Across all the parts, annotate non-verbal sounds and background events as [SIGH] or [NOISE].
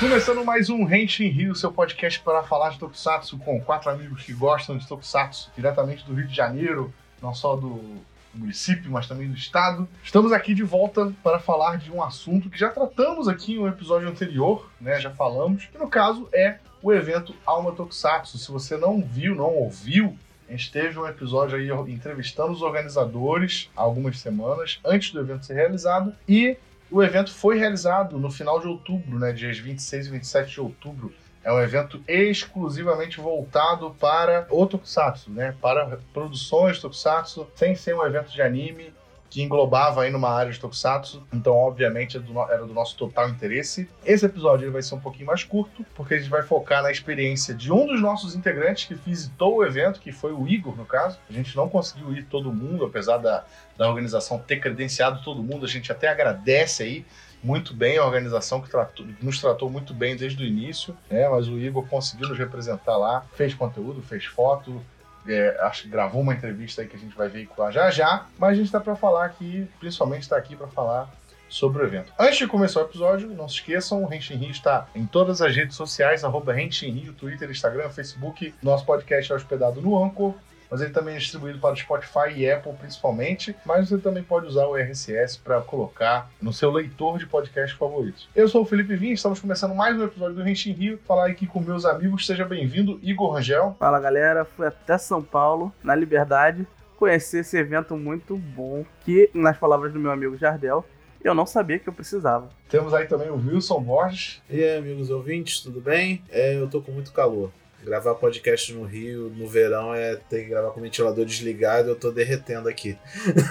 Começando mais um Henshin Rio, seu podcast para falar de Tokusatsu com quatro amigos que gostam de Tokusatsu diretamente do Rio de Janeiro, não só do município, mas também do estado. Estamos aqui de volta para falar de um assunto que já tratamos aqui em um episódio anterior, né? Já falamos, que no caso é o evento Alma Tokusatsu. Se você não viu, não ouviu, a gente teve um episódio aí entrevistando os organizadores há algumas semanas antes do evento ser realizado e o evento foi realizado no final de outubro, né, dias 26 e 27 de outubro. É um evento exclusivamente voltado para o Tokusatsu, né, para produções Tokusatsu, sem ser um evento de anime que englobava aí numa área de Tokusatsu, então obviamente era do nosso total interesse. Esse episódio vai ser um pouquinho mais curto, porque a gente vai focar na experiência de um dos nossos integrantes que visitou o evento, que foi o Igor, no caso. A gente não conseguiu ir todo mundo, apesar da, da organização ter credenciado todo mundo, a gente até agradece aí muito bem a organização que tratou, nos tratou muito bem desde o início, né? mas o Igor conseguiu nos representar lá, fez conteúdo, fez foto, é, acho que gravou uma entrevista aí que a gente vai veicular já já, mas a gente está para falar aqui, principalmente está aqui para falar sobre o evento. Antes de começar o episódio, não se esqueçam, o Renshin Rio está em todas as redes sociais, arroba Rio, Twitter, Instagram, Facebook. Nosso podcast é hospedado no Anchor, mas ele também é distribuído para o Spotify e Apple principalmente, mas você também pode usar o RSS para colocar no seu leitor de podcast favorito. Eu sou o Felipe Vinha, estamos começando mais um episódio do Renshin Rio, falar aqui com meus amigos, seja bem-vindo, Igor Rangel. Fala galera, fui até São Paulo, na Liberdade, conhecer esse evento muito bom, que, nas palavras do meu amigo Jardel, eu não sabia que eu precisava. Temos aí também o Wilson Borges. E aí, amigos ouvintes, tudo bem? É, eu tô com muito calor. Gravar podcast no Rio, no verão, é ter que gravar com o ventilador desligado, eu tô derretendo aqui.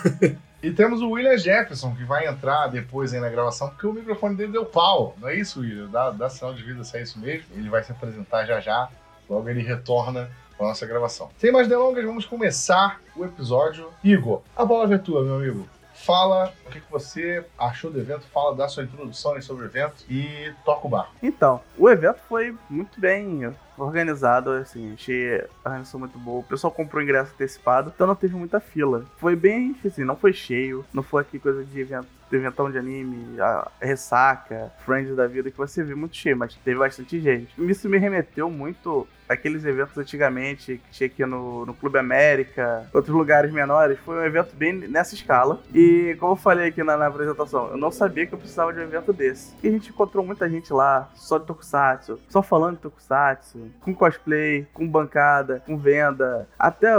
[LAUGHS] e temos o William Jefferson, que vai entrar depois aí na gravação, porque o microfone dele deu pau. Não é isso, William? Dá, dá sinal de vida se é isso mesmo. Ele vai se apresentar já já, logo ele retorna para nossa gravação. Sem mais delongas, vamos começar o episódio. Igor, a palavra é tua, meu amigo. Fala o que, você achou do evento, fala da sua introdução sobre o evento e toca o bar. Então, o evento foi muito bem organizado, assim, achei a organização muito boa. O pessoal comprou ingresso antecipado, então não teve muita fila. Foi bem, assim, não foi cheio, não foi aqui coisa de evento de eventão de anime, a ressaca, Friends da vida, que você viu muito cheio, mas teve bastante gente. Isso me remeteu muito aqueles eventos antigamente que tinha aqui no, no Clube América, outros lugares menores. Foi um evento bem nessa escala. E como eu falei aqui na, na, apresentação, eu não sabia que eu precisava de um evento desse. E a gente encontrou muita gente lá, só de Tokusatsu, só falando de Tokusatsu, com cosplay, com bancada, com venda, até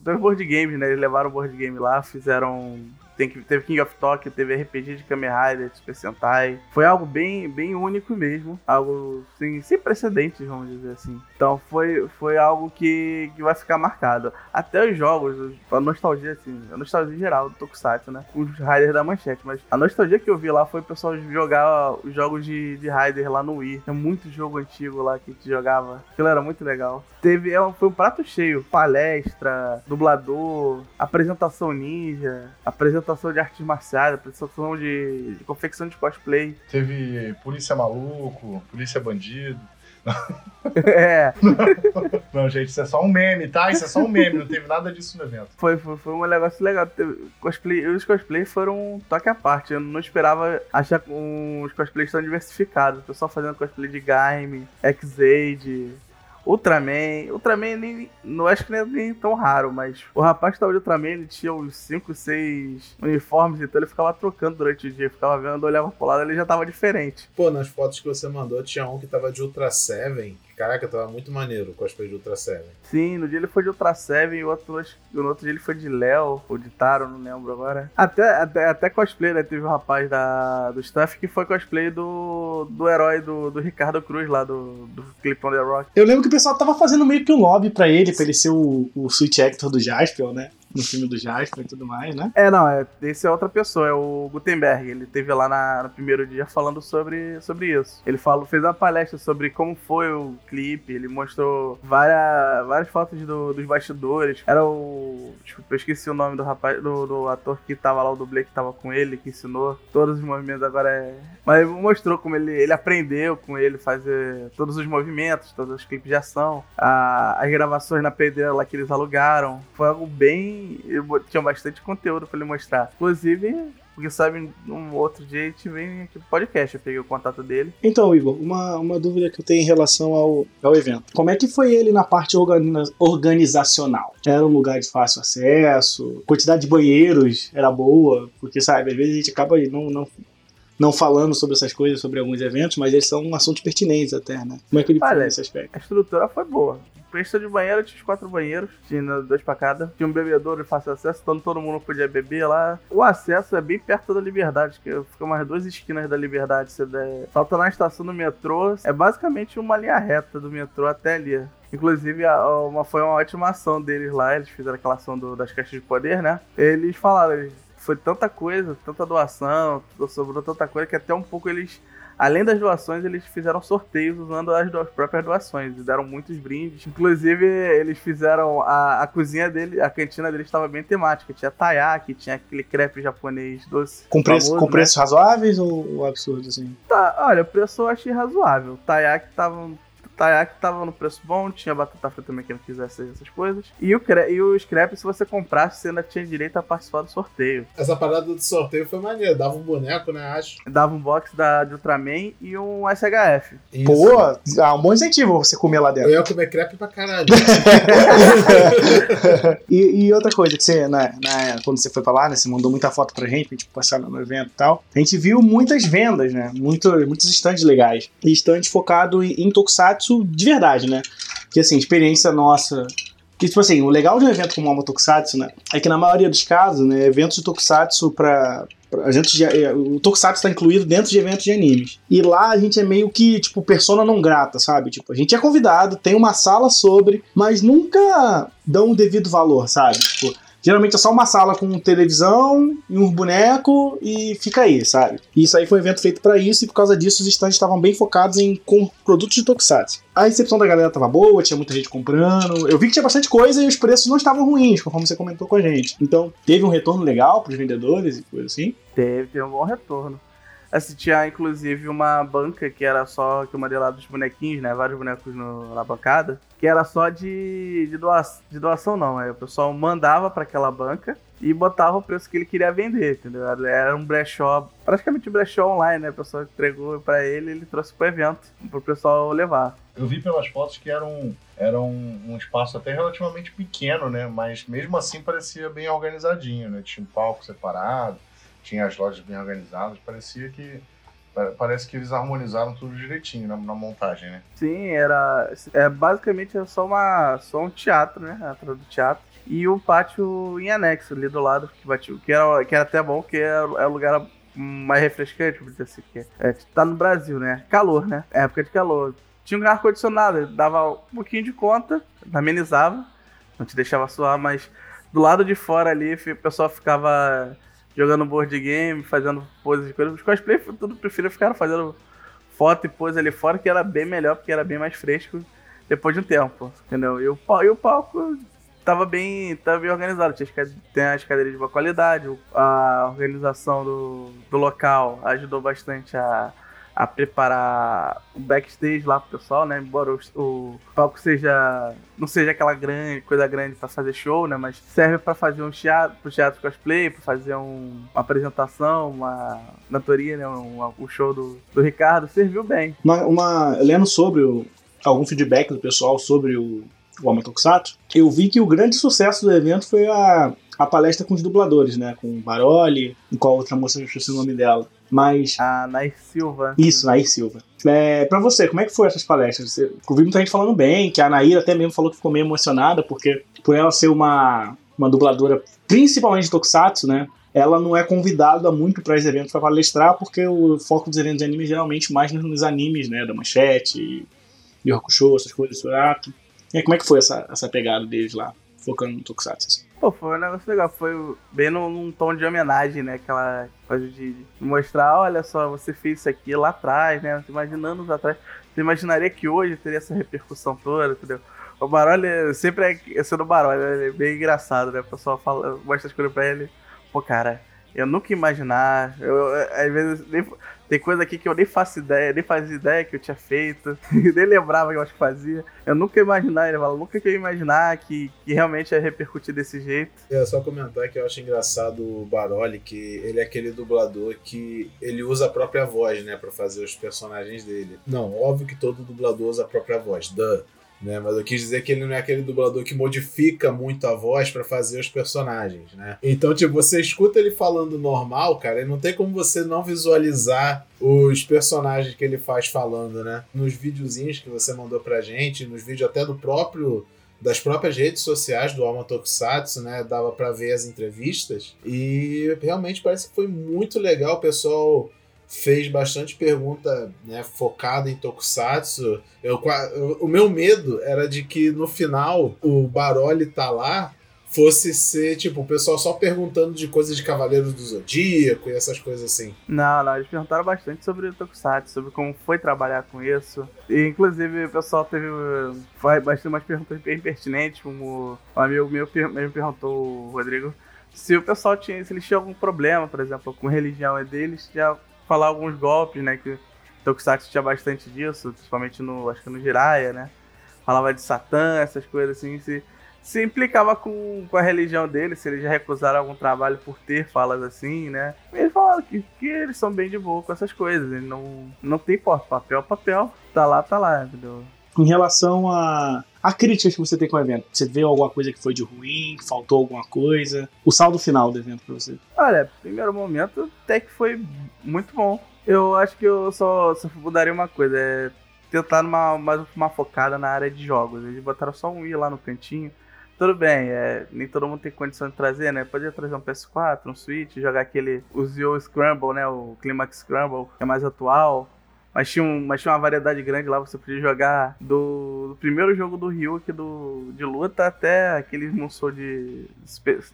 dois board games, né? Eles levaram o board game lá, fizeram tem, teve King of Tokyo, teve RPG de Kamen Rider, Super Sentai. Foi algo bem, bem único mesmo. Algo assim, sem precedentes, vamos dizer assim. Então foi, foi algo que, que vai ficar marcado. Até os jogos, a nostalgia, assim, a nostalgia geral do Tokusatsu, né? Os Riders da manchete. Mas a nostalgia que eu vi lá foi o pessoal jogar os jogos de, de Rider lá no Wii. Tem muito jogo antigo lá que a gente jogava. Aquilo era muito legal. Teve, é foi um prato cheio. Palestra, dublador, apresentação ninja, apresentação apresentação de artes marciais, apresentação de, de confecção de cosplay. [LAUGHS] Teve polícia maluco, polícia bandido. É. Não, [LAUGHS] não, gente, isso é só um meme, tá? Isso é só um meme, não teve nada disso no evento. Foi, foi, foi um negócio legal. Cosplay, os cosplays foram um toque à parte. Eu não esperava achar os cosplays tão diversificados. O pessoal fazendo cosplay de Gaime, X-Aid, Ultraman. Ultraman nem, não acho que nem, é nem tão raro, mas o rapaz que tava de Ultraman, ele tinha uns 5, 6 uniformes, então ele ficava trocando durante o dia, ficava vendo, olhava pro lado, ele já tava diferente. Pô, nas fotos que você mandou, tinha um que tava de Ultra Seven, Caraca, tava muito maneiro o cosplay de Ultra Seven. Sim, no dia ele foi de Ultra Seven e o outro, no outro dia ele foi de Léo ou de Taro, não lembro agora. Até, até, até cosplay, né? Teve um rapaz da, do staff que foi cosplay do, do herói do, do Ricardo Cruz lá, do, do Clip on the Rock. Eu lembro que o pessoal tava fazendo meio que um lobby pra ele, pra ele ser o, o Switch Actor do Jasper, né? No filme do Jasper e tudo mais, né? É, não, é, esse é outra pessoa, é o Gutenberg. Ele teve lá na, no primeiro dia falando sobre, sobre isso. Ele falou, fez uma palestra sobre como foi o clipe, ele mostrou várias, várias fotos do, dos bastidores. Era o. Tipo, eu esqueci o nome do rapaz, do, do ator que tava lá, o dublê que tava com ele, que ensinou todos os movimentos agora é. Mas mostrou como ele, ele aprendeu com ele fazer todos os movimentos, todos os clipes de ação, a, as gravações na pedreira lá que eles alugaram. Foi algo bem tinha bastante conteúdo para ele mostrar. Inclusive, Porque sabe, um outro dia a gente vem aqui pro podcast, eu peguei o contato dele. Então, Igor, uma, uma dúvida que eu tenho em relação ao, ao evento. Como é que foi ele na parte organiza- organizacional? Era um lugar de fácil acesso? Quantidade de banheiros era boa? Porque, sabe, às vezes a gente acaba não, não, não falando sobre essas coisas, sobre alguns eventos, mas eles são assuntos pertinentes até, né? Como é que ele foi Olha, nesse aspecto? A estrutura foi boa. Questão de banheiro, tinha os quatro banheiros, tinha dois pra cada. Tinha um bebedouro de fácil acesso, então todo mundo podia beber lá. O acesso é bem perto da Liberdade, que fica umas duas esquinas da Liberdade. Você der... Salta na estação do metrô, é basicamente uma linha reta do metrô até ali. Inclusive, uma, foi uma ótima ação deles lá, eles fizeram aquela ação do- das caixas de poder, né? Eles falaram, eles- foi tanta coisa, tanta doação, sobrou tanta coisa que até um pouco eles Além das doações, eles fizeram sorteios usando as do- próprias doações. E deram muitos brindes. Inclusive, eles fizeram. A, a cozinha dele, a cantina deles estava bem temática. Tinha taiyaki, tinha aquele crepe japonês doce. Com, preço, famoso, com né? preços razoáveis ou, ou absurdo, assim? Tá, olha, o preço eu achei razoável. O taiyaki tava. Taiyaki tava no preço bom, tinha batata frita também quem não quisesse essas coisas. E, o cre e os crepes, se você comprasse, você ainda tinha direito a participar do sorteio. Essa parada do sorteio foi maneira. Dava um boneco, né? Acho. Dava um box da, de Ultraman e um SHF. Isso. Pô, há um bom incentivo você comer lá dentro. Eu ia comer crepe pra caralho. [LAUGHS] e, e outra coisa que você, né, né, quando você foi pra lá, né, você mandou muita foto pra gente, pra gente passar no evento e tal. A gente viu muitas vendas, né? Muito, muitos stands legais. E stands focados em, em Tokusatsu de verdade, né? Que assim, experiência nossa. Que, tipo assim, o legal de um evento como o Tokusatsu, né? É que na maioria dos casos, né, eventos de Tokusatsu pra. pra eventos de, é, o Tokusatsu está incluído dentro de eventos de animes. E lá a gente é meio que, tipo, persona não grata, sabe? Tipo, a gente é convidado, tem uma sala sobre, mas nunca dão o devido valor, sabe? Tipo, geralmente é só uma sala com televisão e um boneco e fica aí, sabe? E isso aí foi um evento feito pra isso e por causa disso os stands estavam bem focados em com produtos de Tokusatsu. A recepção da galera tava boa, tinha muita gente comprando. Eu vi que tinha bastante coisa e os preços não estavam ruins, conforme você comentou com a gente. Então, teve um retorno legal pros vendedores e coisa assim. Teve, teve um bom retorno. Assim, tinha inclusive uma banca que era só que eu mandei lá dos bonequinhos, né? Vários bonecos no- na bancada. Que era só de, de, doa, de doação, não. Aí o pessoal mandava pra aquela banca e botava o preço que ele queria vender, entendeu? Era um brechó, praticamente um brechó online, né? O pessoal entregou pra ele ele trouxe pro evento, pro pessoal levar. Eu vi pelas fotos que era um, era um, um espaço até relativamente pequeno, né? Mas mesmo assim parecia bem organizadinho, né? Tinha um palco separado, tinha as lojas bem organizadas. Parecia que. pa- Parece que eles harmonizaram tudo direitinho na, na montagem, né? Sim, era. É, basicamente era só, uma, só um teatro, né? A entrada do teatro. E o pátio em anexo ali do lado, que, batia, que, era, que era até bom, que é, é o lugar mais refrescante, vou dizer assim. Que é, tá no Brasil, né? Calor, né? Época de calor. Tinha um ar-condicionado, dava um pouquinho de conta, amenizava, não te deixava suar, mas do lado de fora ali o pessoal ficava jogando board game, fazendo poses de coisas. Os cosplay tudo prefiro ficar fazendo foto e pose ali fora, que era bem melhor, porque era bem mais fresco depois de um tempo, entendeu? E o, e o palco tava bem, tava bem organizado, tinha tem as cadeiras de boa qualidade, a organização do, do local ajudou bastante a, a preparar o backstage lá pro pessoal, né? Embora o, o palco seja não seja aquela grande coisa grande pra fazer show, né? Mas serve pra fazer um teatro, pro teatro cosplay, pra fazer um- uma apresentação, uma cantoria, né? Um, o show do, do Ricardo serviu bem. Uma, uma- lendo sobre o- algum feedback do pessoal sobre o, o Ama Tokusatsu, eu vi que o grande sucesso do evento foi a, a palestra com os dubladores, né? Com o Baroli com a outra moça, eu esqueci o nome dela. Mas. A Nair Silva. Isso, Nair Silva. É, pra você, como é que foi essas palestras? Você, eu vi muita gente falando bem, que a Nair até mesmo falou que ficou meio emocionada, porque por ela ser uma, uma dubladora, principalmente de Tokusatsu, né? Ela não é convidada muito para esses eventos para palestrar, porque o foco dos eventos de anime geralmente mais nos, animes, né? Da Manchete, Hakusho, essas coisas, Surato. E aí, como é que foi essa, essa pegada deles lá, focando no Tokusatsu? assim? Pô, foi um negócio legal. Foi bem num, num tom de homenagem, né? Aquela coisa de mostrar, olha só, você fez isso aqui lá atrás, né? Imagina anos atrás. Você imaginaria que hoje teria essa repercussão toda, entendeu? O Baroli sempre é sendo Baroli, ele é bem engraçado, né? O pessoal fala, mostra as coisas pra ele. Pô, cara, Eu nunca imaginar. Eu, às vezes nem, tem coisa aqui que eu nem faço ideia, nem fazia ideia que eu tinha feito, [LAUGHS] nem lembrava que eu acho que fazia. Eu nunca ia imaginar, ele fala, nunca ia imaginar que, que realmente ia repercutir desse jeito. É só comentar que eu acho engraçado o Baroli, que ele é aquele dublador que ele usa a própria voz, né, para fazer os personagens dele. Não, óbvio que todo dublador usa a própria voz, duh. Né? Mas eu quis dizer que ele não é aquele dublador que modifica muito a voz para fazer os personagens, né? Então, tipo, você escuta ele falando normal, cara, e não tem como você não visualizar os personagens que ele faz falando, né? Nos videozinhos que você mandou pra gente, nos vídeos até do próprio das próprias redes sociais do Alma Tokusatsu, né? Dava para ver as entrevistas e realmente parece que foi muito legal o pessoal fez bastante pergunta né, focada em Tokusatsu. Eu, eu, o meu medo era de que no final o Baroli tá lá fosse ser, tipo, o pessoal só perguntando de coisas de Cavaleiros do Zodíaco e essas coisas assim. Não, não, eles perguntaram bastante sobre o Tokusatsu, sobre como foi trabalhar com isso. E, inclusive, o pessoal teve bastante umas perguntas bem pertinentes, como um amigo meu me perguntou, o Rodrigo, se o pessoal tinha, se eles tinham algum problema, por exemplo, com religião deles, já falar alguns golpes, né? Que Tokusatsu tinha bastante disso, principalmente no, acho que no Jiraiya, né? Falava de Satã, essas coisas assim, se, se implicava com, com a religião dele, se eles já recusaram algum trabalho por ter falas assim, né? Eles falaram que, que eles são bem de boa com essas coisas, ele não, não tem papel, papel, tá lá, tá lá, entendeu? Em relação a, a críticas que você tem com o evento, você vê alguma coisa que foi de ruim, faltou alguma coisa? O saldo final do evento pra você? Olha, primeiro momento até que foi muito bom. Eu acho que eu só, só mudaria uma coisa, é tentar uma, mais uma focada na área de jogos. Eles botaram só um i lá no cantinho. Tudo bem, é, nem todo mundo tem condição de trazer, né? Podia trazer um PS4, um Switch, jogar aquele, o Zio Scramble, né? O Climax Scramble, que é mais atual. Mas tinha, um, mas tinha uma variedade grande lá, você podia jogar do, do primeiro jogo do Ryuk do, de luta até aquele Musou de,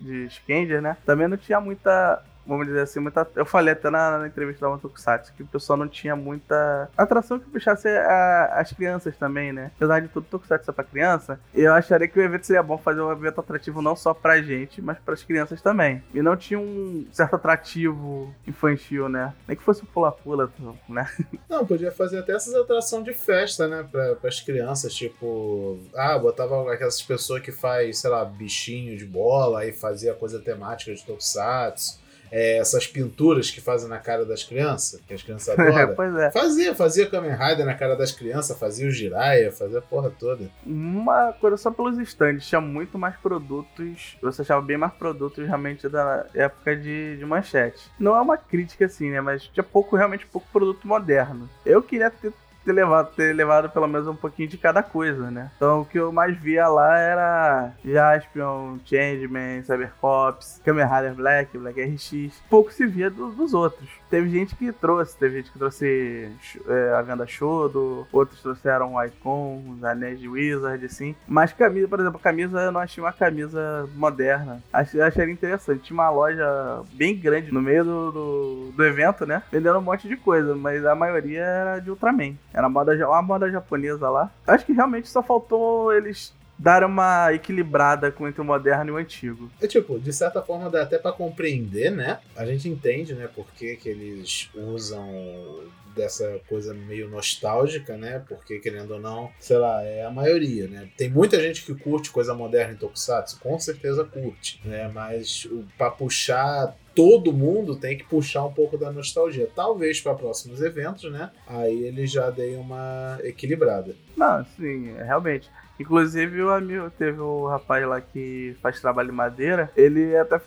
de Skenger, né? Também não tinha muita vamos dizer assim, muita. Eu falei até na, na entrevista da Tokusatsu que o pessoal não tinha muita atração que puxasse a, as crianças também, né? Apesar de tudo Tokusatsu é pra criança, eu acharia que o evento seria bom fazer um evento atrativo não só pra gente, mas pras crianças também. E não tinha um certo atrativo infantil, né? Nem que fosse o pula-pula, né? [LAUGHS] Não, podia fazer até essas atrações de festa, né? Pra, pras crianças, tipo. Ah, botava aquelas pessoas que faz, sei lá, bichinho de bola e fazia coisa temática de Tokusatsu é, essas pinturas que fazem na cara das crianças, que as crianças [LAUGHS] adoram. pois é. Fazia, fazia Kamen Rider na cara das crianças, fazia o Jiraiya, fazia a porra toda. Uma coisa só pelos estandes, tinha muito mais produtos, você achava bem mais produtos realmente da época de, de manchete. Não é uma crítica assim, né, mas tinha pouco, realmente pouco produto moderno. Eu queria ter ter levado, ter levado pelo menos um pouquinho de cada coisa, né? Então o que eu mais via lá era Jaspion, Changeman, Cybercops, Kamen Rider Black, Black RX. Pouco se via do, dos outros. Teve gente que trouxe, teve gente que trouxe é, a venda Shodo, outros trouxeram o Icon, os anéis de Wizard, assim. Mas camisa, por exemplo, camisa eu não achei uma camisa moderna. Achei, achei interessante. Tinha uma loja bem grande no meio do, do, do evento, né? Vendendo um monte de coisa, mas a maioria era de Ultraman. Era moda, uma moda japonesa lá. Acho que realmente só faltou eles dar uma equilibrada com entre o moderno e o antigo. É tipo, de certa forma dá até para compreender, né? A gente entende, né, por que, que eles usam dessa coisa meio nostálgica, né? Porque, querendo ou não, sei lá, é a maioria, né? Tem muita gente que curte coisa moderna em Tokusatsu, com certeza curte, né? Mas para puxar todo mundo tem que puxar um pouco da nostalgia. Talvez para próximos eventos, né? Aí ele já dei uma equilibrada. Não, sim, realmente. Inclusive, o amigo, teve o rapaz lá que faz trabalho de madeira, ele até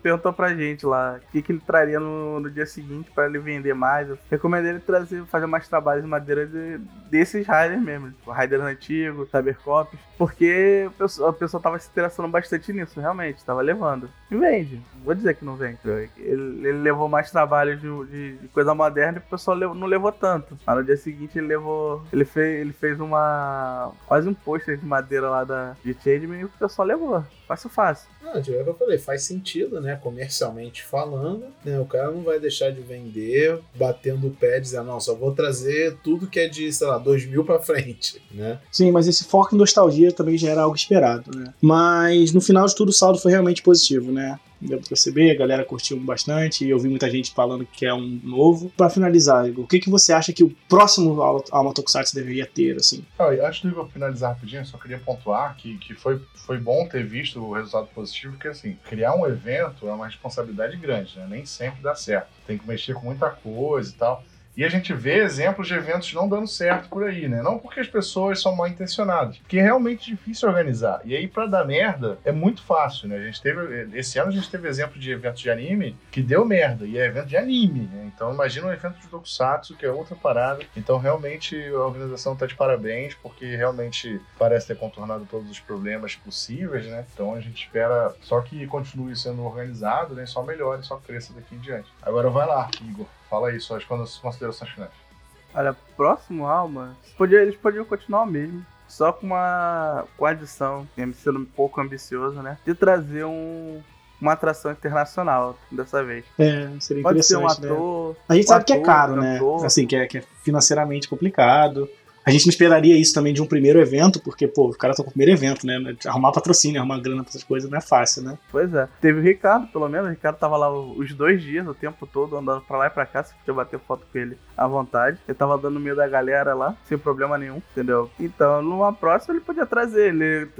perguntou pra gente lá o que, que ele traria no, no dia seguinte para ele vender mais. Eu recomendei ele trazer, fazer mais trabalhos de madeira de, desses riders mesmo, tipo, riders antigos, cybercops, porque o pessoal, a pessoa tava se interessando bastante nisso, realmente, tava levando. E vende, vou dizer que não vende. Ele, ele levou mais trabalho de, de, de, coisa moderna e o pessoal não levou tanto. Mas no dia seguinte ele levou, ele fez, ele fez uma, quase um post de madeira lá da, de Changeman e o pessoal levou. Fácil, fácil. Não, tipo, é o que eu falei, faz sentido, né? Comercialmente falando, né? O cara não vai deixar de vender batendo o pé dizendo, não, só vou trazer tudo que é de, sei lá, 2000 pra frente, né? Sim, mas esse foco em nostalgia também já era algo esperado, né? Mas no final de tudo o saldo foi realmente positivo, né? Deu pra perceber, a galera curtiu bastante, e eu vi muita gente falando que é um novo. Pra finalizar, Igor, o que, que você acha que o próximo Alma Tokusatsu deveria ter, assim? Ah, e antes do Igor finalizar rapidinho, eu só queria pontuar que, que foi, foi bom ter visto o resultado positivo, porque assim, criar um evento é uma responsabilidade grande, né? Nem sempre dá certo. Tem que mexer com muita coisa e tal. E a gente vê exemplos de eventos não dando certo por aí, né? Não porque as pessoas são mal intencionadas, porque é realmente difícil organizar. E aí, pra dar merda, é muito fácil, né? A gente teve. Esse ano a gente teve exemplo de eventos de anime que deu merda, e é evento de anime, né? Então imagina um evento de Tokusatsu, que é outra parada. Então, realmente, a organização tá de parabéns, porque realmente parece ter contornado todos os problemas possíveis, né? Então a gente espera só que continue sendo organizado, né? Só melhore, só cresça daqui em diante. Agora vai lá, Igor. Fala aí suas considerações finais. Olha, próximo Alma, podia, eles podiam continuar mesmo. Só com uma com a adição, sendo um pouco ambicioso, né? De trazer um, uma atração internacional dessa vez. É, seria Pode ser um interessante, né? ator. A gente um sabe que é ator, caro, né? cantor. Assim, que é, que é financeiramente complicado. A gente não esperaria isso também de um primeiro evento, porque, pô, os caras estão com o primeiro evento, né? Arrumar patrocínio, arrumar grana pra essas coisas não é fácil, né? Pois é. Teve o Ricardo, pelo menos. O Ricardo tava lá os dois dias, o tempo todo, andando pra lá e pra cá. Você podia bater foto com ele à vontade. Ele tava dando meio da galera lá, sem problema nenhum, entendeu? Então, numa próxima, ele podia trazer. Ele.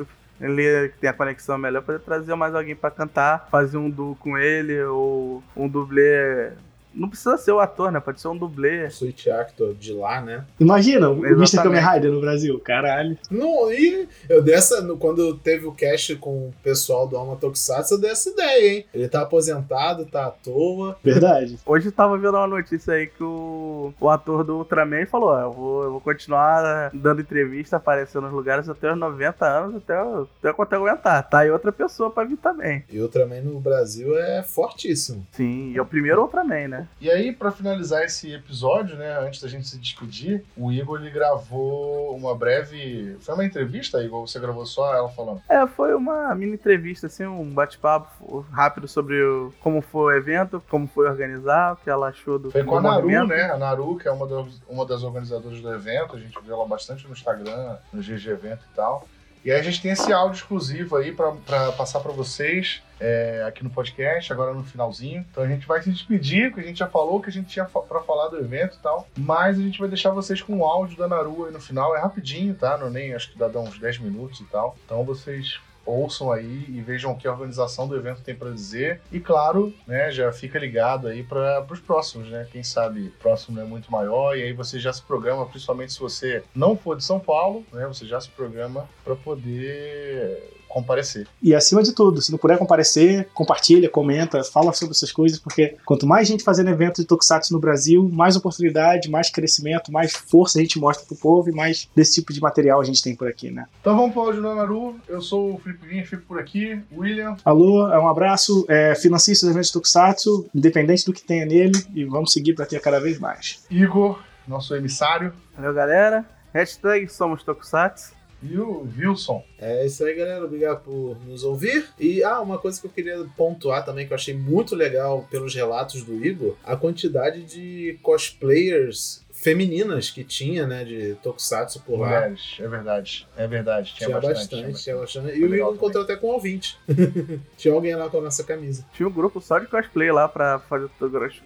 Ele tem a conexão melhor, podia trazer mais alguém pra cantar, fazer um duo com ele, ou um dublê. Não precisa ser o ator, né? Pode ser um dublê. Switch Actor de lá, né? Imagina, o Mr. Exatamente. Kamen Rider no Brasil, caralho. Não, e eu dessa, quando teve o cast com o pessoal do Alma Tokusatsu, eu dei essa ideia, hein? Ele tá aposentado, tá à toa. Verdade. [LAUGHS] Hoje tava vendo uma notícia aí que o, o ator do Ultraman falou: ó, eu vou, eu vou continuar dando entrevista, aparecendo nos lugares até os 90 anos, até, até quanto eu aguentar. Tá aí outra pessoa pra vir também. E Ultraman no Brasil é fortíssimo. Sim, e é o primeiro Ultraman, né? E aí, pra finalizar esse episódio, né, antes da gente se despedir, o Igor ele gravou uma breve. Foi uma entrevista, Igor? Você gravou só ela falando? É, foi uma mini entrevista, assim, um bate-papo rápido sobre o- como foi o evento, como foi organizar, o que ela achou do, Foi com a Naru, movimento. né? A Naru, que é uma, das- uma das organizadoras do evento. A gente vê ela bastante no Instagram, no GG Evento e tal. E aí a gente tem esse áudio exclusivo aí pra passar pra vocês é, aqui no podcast, agora no finalzinho. Então a gente vai se despedir, porque a gente já falou que a gente tinha pra falar do evento e tal. Mas a gente vai deixar vocês com o áudio da Naru aí no final. É rapidinho, tá? Não nem acho que dá, dá uns 10 minutos e tal. Então vocês ouçam aí e vejam o que a organização do evento tem pra dizer. E claro, né, já fica ligado aí para os próximos, né? Quem sabe próximo é muito maior e aí você já se programa, principalmente se você não for de São Paulo, né? Você já se programa para poder comparecer. E acima de tudo, se não puder comparecer, compartilha, comenta, fala sobre essas coisas, porque quanto mais gente fazendo evento de Tokusatsu no Brasil, mais oportunidade, mais crescimento, mais força a gente mostra pro povo e mais desse tipo de material a gente tem por aqui, né? Então vamos para o áudio da Naru. Eu sou o Felipe Vinha, fico por aqui. William, Alô, é um abraço, é, financie seus eventos de Tokusatsu, independente do que tenha nele, e vamos seguir para ter cada vez mais. Igor, nosso emissário, Valeu, galera. Hashtag somos Tokusatsu. E o Wilson. É isso aí, galera. Obrigado por nos ouvir. E ah, uma coisa que eu queria pontuar também, que eu achei muito legal pelos relatos do Igor, a quantidade de cosplayers femininas que tinha, né, de Tokusatsu por lá. Mulheres, é verdade. É verdade. Tinha, Tinha bastante. bastante, tinha bastante. E o Igor encontrou até com um ouvinte. [LAUGHS] tinha alguém lá com a nossa camisa. Tinha um grupo só de cosplay lá pra fazer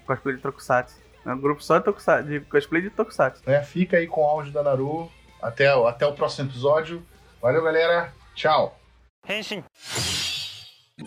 cosplay de Tokusatsu. É um grupo só de, tokusatsu, de cosplay de Tokusatsu. né? Fica aí com o áudio da Naru. Até, o- até o próximo episódio. Valeu, galera. Tchau.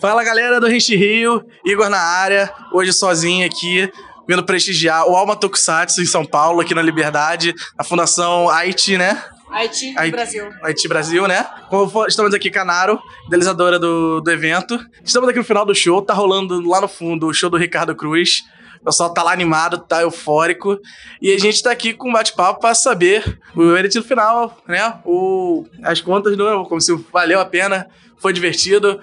Fala galera do Rente Rio, Igor na área, hoje sozinho aqui, vindo prestigiar o Alma Tokusatsu em São Paulo, aqui na Liberdade, na Fundação Haiti, né? Haiti, Haiti. Brasil. Haiti Brasil, né? Como for- Estamos aqui com a Naro, idealizadora do, do evento. Estamos aqui no final do show, tá rolando lá no fundo o show do Ricardo Cruz. O pessoal tá lá animado, tá eufórico. E a gente tá aqui com um bate-papo pra saber o veredito final, né? O, as contas, do, como se valeu a pena, foi divertido,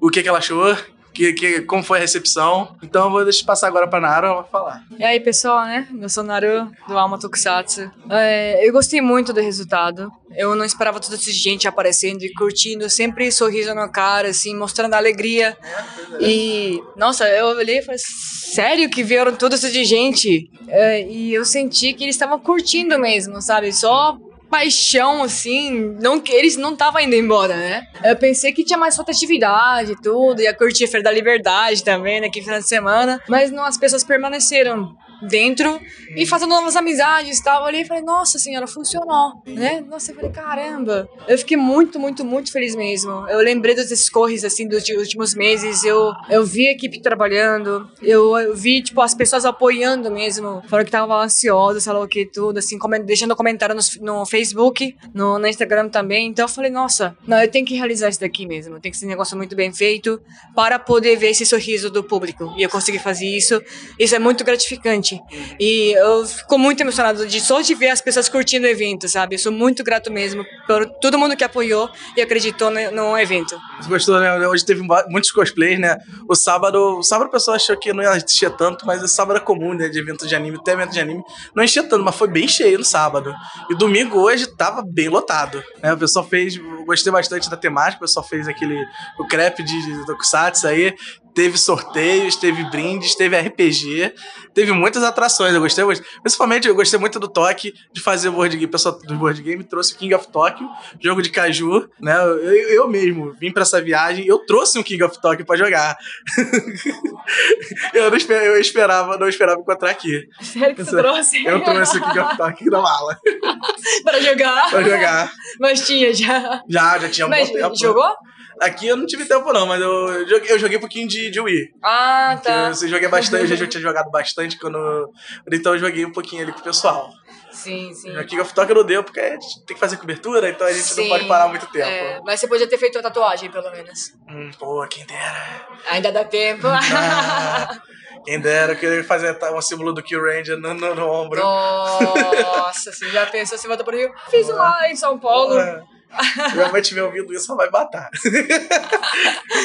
o que, que ela achou, que, que, como foi a recepção. Então eu vou deixar passar agora pra Naro ela falar. E aí, pessoal, né? Eu sou Naru, do Alma Tokusatsu. É, eu gostei muito do resultado. Eu não esperava toda essa gente aparecendo e curtindo, sempre sorriso na cara, assim, mostrando alegria. E, nossa, eu olhei e falei, sério que vieram toda essa gente? É, e eu senti que eles estavam curtindo mesmo, sabe? Só paixão, assim, não que eles não estavam indo embora, né? Eu pensei que tinha mais rotatividade e tudo, ia curtir a Feira da Liberdade também, né, final de semana, mas não, as pessoas permaneceram dentro e fazendo novas amizades, tava ali e falei, nossa senhora, funcionou, né? Nossa, eu falei, caramba. Eu fiquei muito, muito, muito feliz mesmo. Eu lembrei dos escorres, assim, dos últimos meses, eu, eu vi a equipe trabalhando, eu, eu vi, tipo, as pessoas apoiando mesmo, falaram que estavam ansiosas, falou que tudo, assim, coment deixando comentário no, no Facebook, no, no Instagram também, então eu falei, nossa, não, eu tenho que realizar isso daqui mesmo, tem que ser um negócio muito bem feito para poder ver esse sorriso do público, e eu consegui fazer isso, isso é muito gratificante, e eu fico muito emocionado de só de ver as pessoas curtindo o evento, sabe? Eu sou muito grato mesmo por todo mundo que apoiou e acreditou no, no evento. Você gostou, né? Hoje teve muitos cosplays, né? O sábado, o sábado o pessoal achou que não ia encher tanto, mas o sábado é comum, né? De evento de anime, até evento de anime, não enchia tanto, mas foi bem cheio no sábado. E domingo hoje tava bem lotado, né? O pessoal fez, gostei bastante da temática, o pessoal fez aquele, o crepe de, de Tokusatsu aí, teve sorteios, teve brindes, teve RPG, teve muitas atrações. Eu gostei, principalmente eu gostei muito do toque de fazer board game. O pessoal do board game trouxe o King of Tokyo, jogo de caju, né? Eu, eu mesmo vim para essa viagem, eu trouxe um King of Tokyo para jogar. [LAUGHS] eu, não esperava, eu esperava, não esperava encontrar aqui. Sério que você trouxe? Eu trouxe o King of Tokyo na mala. [LAUGHS] para jogar? Para jogar. Mas tinha já. Já, já tinha um Mas jogou? Aqui eu não tive tempo, não, mas eu joguei, eu joguei um pouquinho de, de Wii. Ah, tá. Eu, eu joguei bastante, eu já tinha jogado bastante quando. Então eu joguei um pouquinho ali com o pessoal. Sim, sim. O King of não deu, porque a gente tem que fazer cobertura, então a gente sim, não pode parar muito tempo. É, mas você podia ter feito uma tatuagem, pelo menos. Hum, pô, quem dera. Ainda dá tempo. Ah, quem dera, eu queria fazer um símbolo do Kill Ranger no, no, no ombro. Nossa, você já pensou, você volta pro Rio? Fiz lá em São Paulo. É. [LAUGHS] Minha mãe tiver ouvindo isso, ela vai matar. [LAUGHS]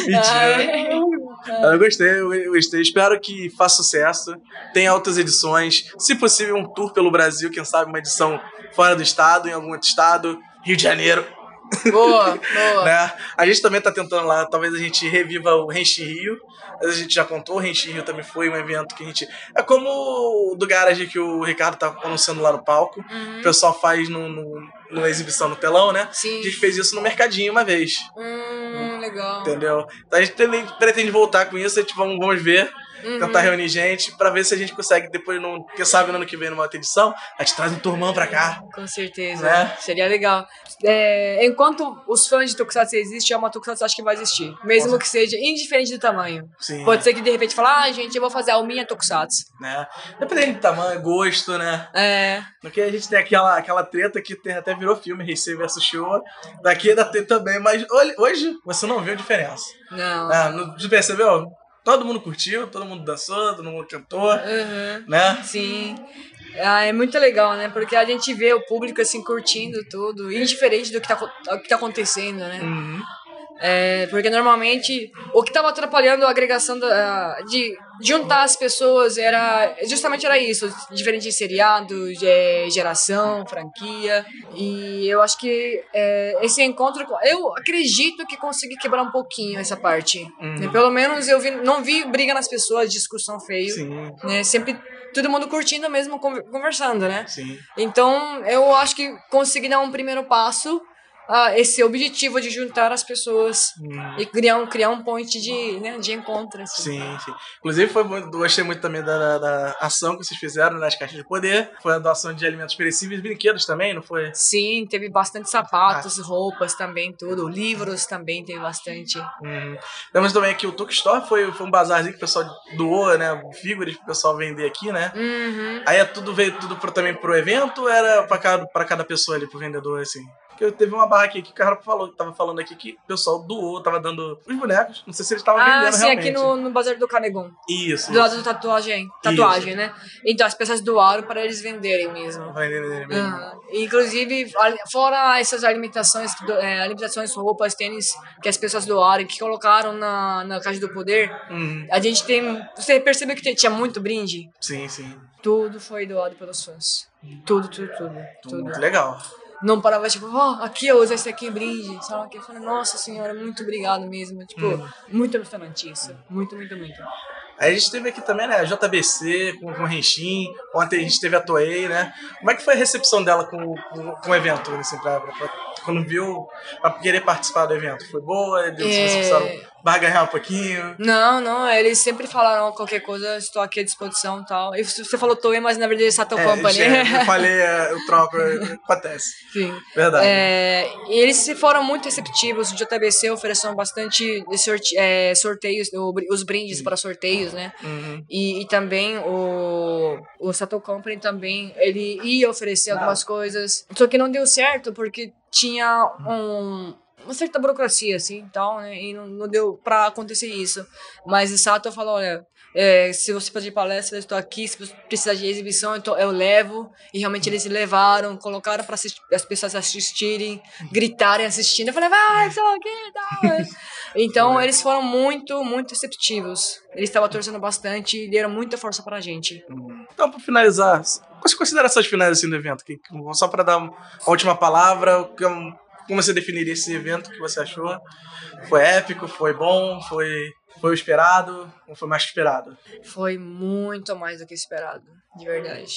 Mentira. Eu gostei, eu gostei. Espero que faça sucesso. Tenha outras edições. Se possível, um tour pelo Brasil. Quem sabe uma edição fora do estado, em algum outro estado. Rio de Janeiro. Boa, [LAUGHS] boa. né? A gente também tá tentando lá, talvez a gente reviva o Renchi Rio. A gente já contou, o Renchi Rio também foi um evento que a gente. É como o do Garage que o Ricardo tá anunciando lá no palco. Uhum. O pessoal faz no, no, numa exibição no telão, né? Sim. A gente fez isso no mercadinho uma vez. Hum, legal. Entendeu? Então a gente pretende voltar com isso, a gente vamos, vamos ver uhum. tentar reunir gente para ver se a gente consegue depois, no, quem sabe no ano que vem, numa outra edição, a gente traz um turmão pra cá. Com certeza. Né? Seria legal. É, enquanto os fãs de Tokusatsu existem, a Tokusatsu acho que vai existir. Mesmo Nossa. que seja indiferente do tamanho. Sim. Pode ser que de repente fale, ah, gente, eu vou fazer a Alminha Tokusatsu. Né? Dependendo do tamanho, gosto, né? É. Porque a gente tem aquela, aquela treta que tem, até virou filme, Heisei vs Showa. Daqui ainda tem também, mas hoje você não viu a diferença. Não. É, não percebeu? Todo mundo curtiu, todo mundo dançou, todo mundo cantou, uhum. né? Sim. Ah, é muito legal, né? Porque a gente vê o público assim curtindo tudo, indiferente do que tá, do que tá acontecendo, né? Uhum. É, porque normalmente o que estava atrapalhando a agregação da, de juntar as pessoas era justamente era isso, diferentes seriados, é, geração, franquia. E eu acho que é, esse encontro, eu acredito que consegui quebrar um pouquinho essa parte. Uhum. Pelo menos eu vi, não vi briga nas pessoas, discussão feio. Né? Sempre todo mundo curtindo mesmo, conversando, né? Sim. Então eu acho que consegui dar um primeiro passo ah, esse objetivo de juntar as pessoas hum. e criar um, criar um point de, né, de encontro. Assim. Sim, sim. Inclusive, foi muito, gostei muito também da, da, ação que vocês fizeram nas caixas de poder. Foi a doação de alimentos perecíveis e brinquedos também, não foi? Sim, teve bastante sapatos, ah. roupas também, tudo. Livros também teve bastante. Uhum. Temos também aqui o Tuk Store, foi, foi um bazarzinho que o pessoal doou, né? Figuras pro pessoal vender aqui, né? Uhum. Aí é tudo veio tudo pro, também pro evento ou era pra cada, pra cada pessoa ali, pro vendedor, assim? Que teve uma barra aqui que o cara falou, tava falando aqui que o pessoal doou, tava dando os bonecos. Não sei se eles estavam ah, vendendo sim, realmente. aqui no, no Bazar do Canegon. Isso. Do lado do tatuagem, tatuagem, né? Então as pessoas doaram para eles venderem mesmo. Venderem mesmo. Uhum. Inclusive, fora essas alimentações, é, alimentações, roupas, tênis que as pessoas doaram, que colocaram na, na Caixa do Poder, uhum. a gente tem. Você percebeu que tinha muito brinde? Sim, sim. Tudo foi doado pelos fãs. Tudo, tudo, tudo. tudo. Muito legal não parava, tipo, ó, oh, aqui eu uso esse aqui, brinde, sabe? Que eu falei, nossa senhora, muito obrigado mesmo. Tipo, hum. muito emocionante isso. Muito, muito, muito. Aí a gente teve aqui também, né, a JBC, com, com o Renshin, ontem a gente teve a Toei, né? Como é que foi a recepção dela com, com, com o evento, assim, pra, pra, pra- quando viu, pra querer participar do evento? Foi boa? Deu, Vocês É. precisaram barganhar um pouquinho? Não, não, eles sempre falaram qualquer coisa, estou aqui à disposição e tal. E você falou Toei, mas na verdade é Sato É, Company. já- eu [LAUGHS] falei, é, eu troco, é, acontece. Sim. Verdade. É, e eles foram muito receptivos. O JBC ofereceu bastante sorte- é, sorteios, os brindes para sorteios, né? Uhum. E, e também o, o Sato Company também, ele ia oferecer algumas coisas. Só que não deu certo porque tinha um, uma certa burocracia, assim, tal, né? E não, não deu pra acontecer isso. Mas o Sato falou, olha... é, se você pedir palestra, eu estou aqui. Se você precisar de exibição, então eu levo. E realmente eles levaram, colocaram para as pessoas assistirem, gritarem assistindo. Eu falei, vai, sei lá o que e tal. Então eles foram muito, muito receptivos. Eles estavam torcendo bastante e deram muita força pra gente. Então, pra finalizar, quais considerações finais assim, do evento? Só pra dar uma última palavra, que- como você definiria esse evento? O que você achou? Foi épico? Foi bom? Foi, foi o esperado? Ou foi mais que esperado? Foi muito mais do que esperado, de verdade.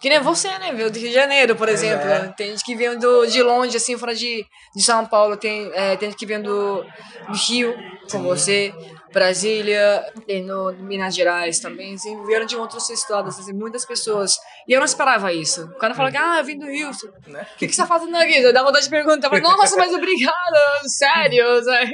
Que nem você, né? Veio do Rio de Janeiro, por exemplo. é. Tem gente que vem do, de longe, assim, fora de, de São Paulo. Tem, é, tem gente que vem do, do Rio, com você. Brasília, tem no Minas Gerais também, assim, vieram de outros estados, assim, muitas pessoas. E eu não esperava isso. O cara fala que, ah, eu vim do Rio. Né? O que, que você tá fazendo aqui? Eu dá vontade de perguntar. Eu falei, nossa, mas obrigada, sério. sabe?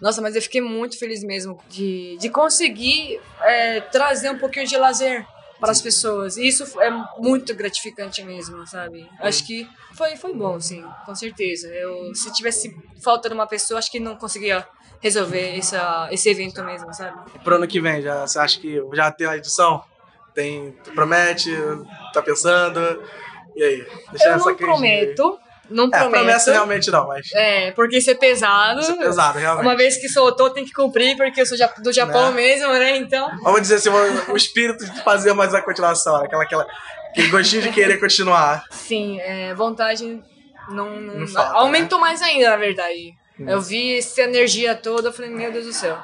Nossa, mas eu fiquei muito feliz mesmo de, de conseguir é, trazer um pouquinho de lazer para as pessoas. E isso é muito gratificante mesmo, sabe? Acho que foi, foi bom, sim, com certeza. Eu, se tivesse falta de uma pessoa, acho que não conseguia resolver essa, esse evento mesmo, sabe? Pro ano que vem, já, você acha que já tem a edição? Tem, promete? Tá pensando? E aí? Deixa Eu essa não prometo, não É, prometo. promessa realmente não, mas É, porque isso é pesado. isso é pesado, realmente. Uma vez que soltou, tem que cumprir, porque eu sou do Japão Né? mesmo, né? Então. Vamos dizer assim, o, o espírito de fazer mais a continuação, aquela, aquela, aquele gostinho de querer continuar. Sim, é, vontade não, não- Não falta, né? aumentou mais ainda, na verdade. Eu vi essa energia toda, eu falei, meu Deus do céu.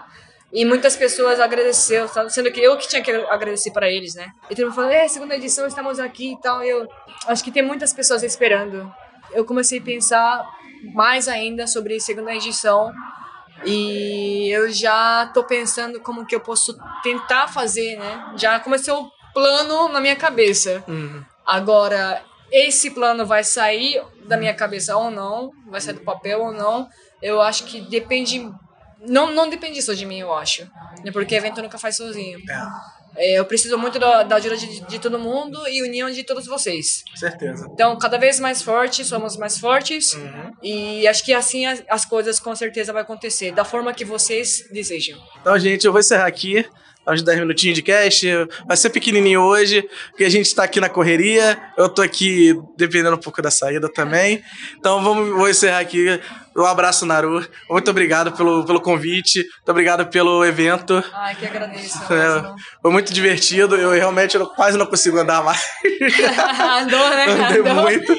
E muitas pessoas agradeceu, sendo que eu que tinha que agradecer para eles, né? E todo mundo falou, é, segunda edição, estamos aqui e tal. E eu acho que tem muitas pessoas esperando. Eu comecei a pensar mais ainda sobre segunda edição. E eu já tô pensando como que eu posso tentar fazer, né? Já começou o plano na minha cabeça. Uhum. Agora, esse plano vai sair da minha cabeça ou não, vai sair do papel ou não, eu acho que depende. Não, não depende só de mim, eu acho. Né? Porque evento nunca faz sozinho. É, eu preciso muito da, da ajuda de, de todo mundo e união de todos vocês. Certeza. Então, cada vez mais fortes, somos mais fortes. Uhum. E acho que assim as, as coisas com certeza vai acontecer, da forma que vocês desejam. Então, gente, eu vou encerrar aqui. Aos 10 minutinhos de cast. Vai ser pequenininho hoje, porque a gente tá aqui na correria. Eu tô aqui dependendo um pouco da saída também. Então, vamos, vou encerrar aqui. Um abraço, Naru. Muito obrigado pelo, pelo convite. Muito obrigado pelo evento. Ai, que agradeço. É, foi muito divertido. Eu realmente não- quase não consigo andar mais. [LAUGHS] Andou, né? Andei Andou. muito,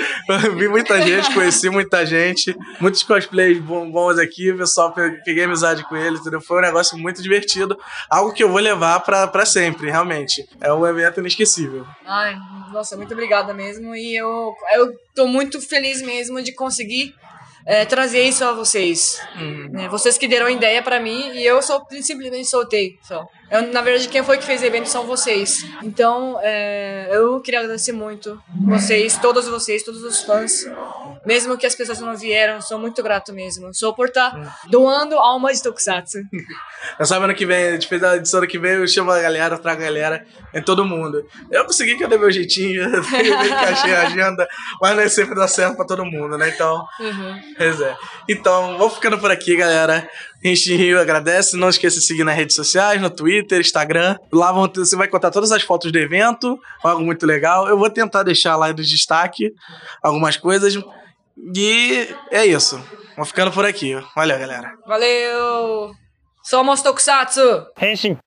vi muita gente, conheci muita gente, muitos cosplays bons aqui, o pessoal pe- peguei amizade com eles, entendeu? Foi um negócio muito divertido, algo que eu vou levar pra, pra sempre, realmente. É um evento inesquecível. Ai, nossa, muito obrigada mesmo. E eu, eu tô muito feliz mesmo de conseguir é, trazer isso a vocês. né? Vocês que deram ideia pra mim e eu só simplesmente soltei. Só. Eu, na verdade, quem foi que fez o evento são vocês. Então, é, eu queria agradecer muito vocês, todos vocês, todos os fãs. Mesmo que as pessoas não vieram, sou muito grato mesmo. Sou por estar doando alma de Tokusatsu. Eu sabe ano que vem, a gente fez a edição ano que vem, eu chamo a galera, eu trago a galera, em todo mundo. Eu consegui que eu dei meu jeitinho, [LAUGHS] eu encaixei a agenda, mas nem sempre dá certo pra todo mundo, né? Então, Uhum. Pois é. Então, vou ficando por aqui, galera. Gente Rio agradece. Não esqueça de seguir nas redes sociais, no Twitter, Instagram. Lá vão você vai contar todas as fotos do evento, algo muito legal. Eu vou tentar deixar lá no destaque algumas coisas. E é isso. Vou ficando por aqui. Valeu, galera. Valeu! Somos Tokusatsu! 変身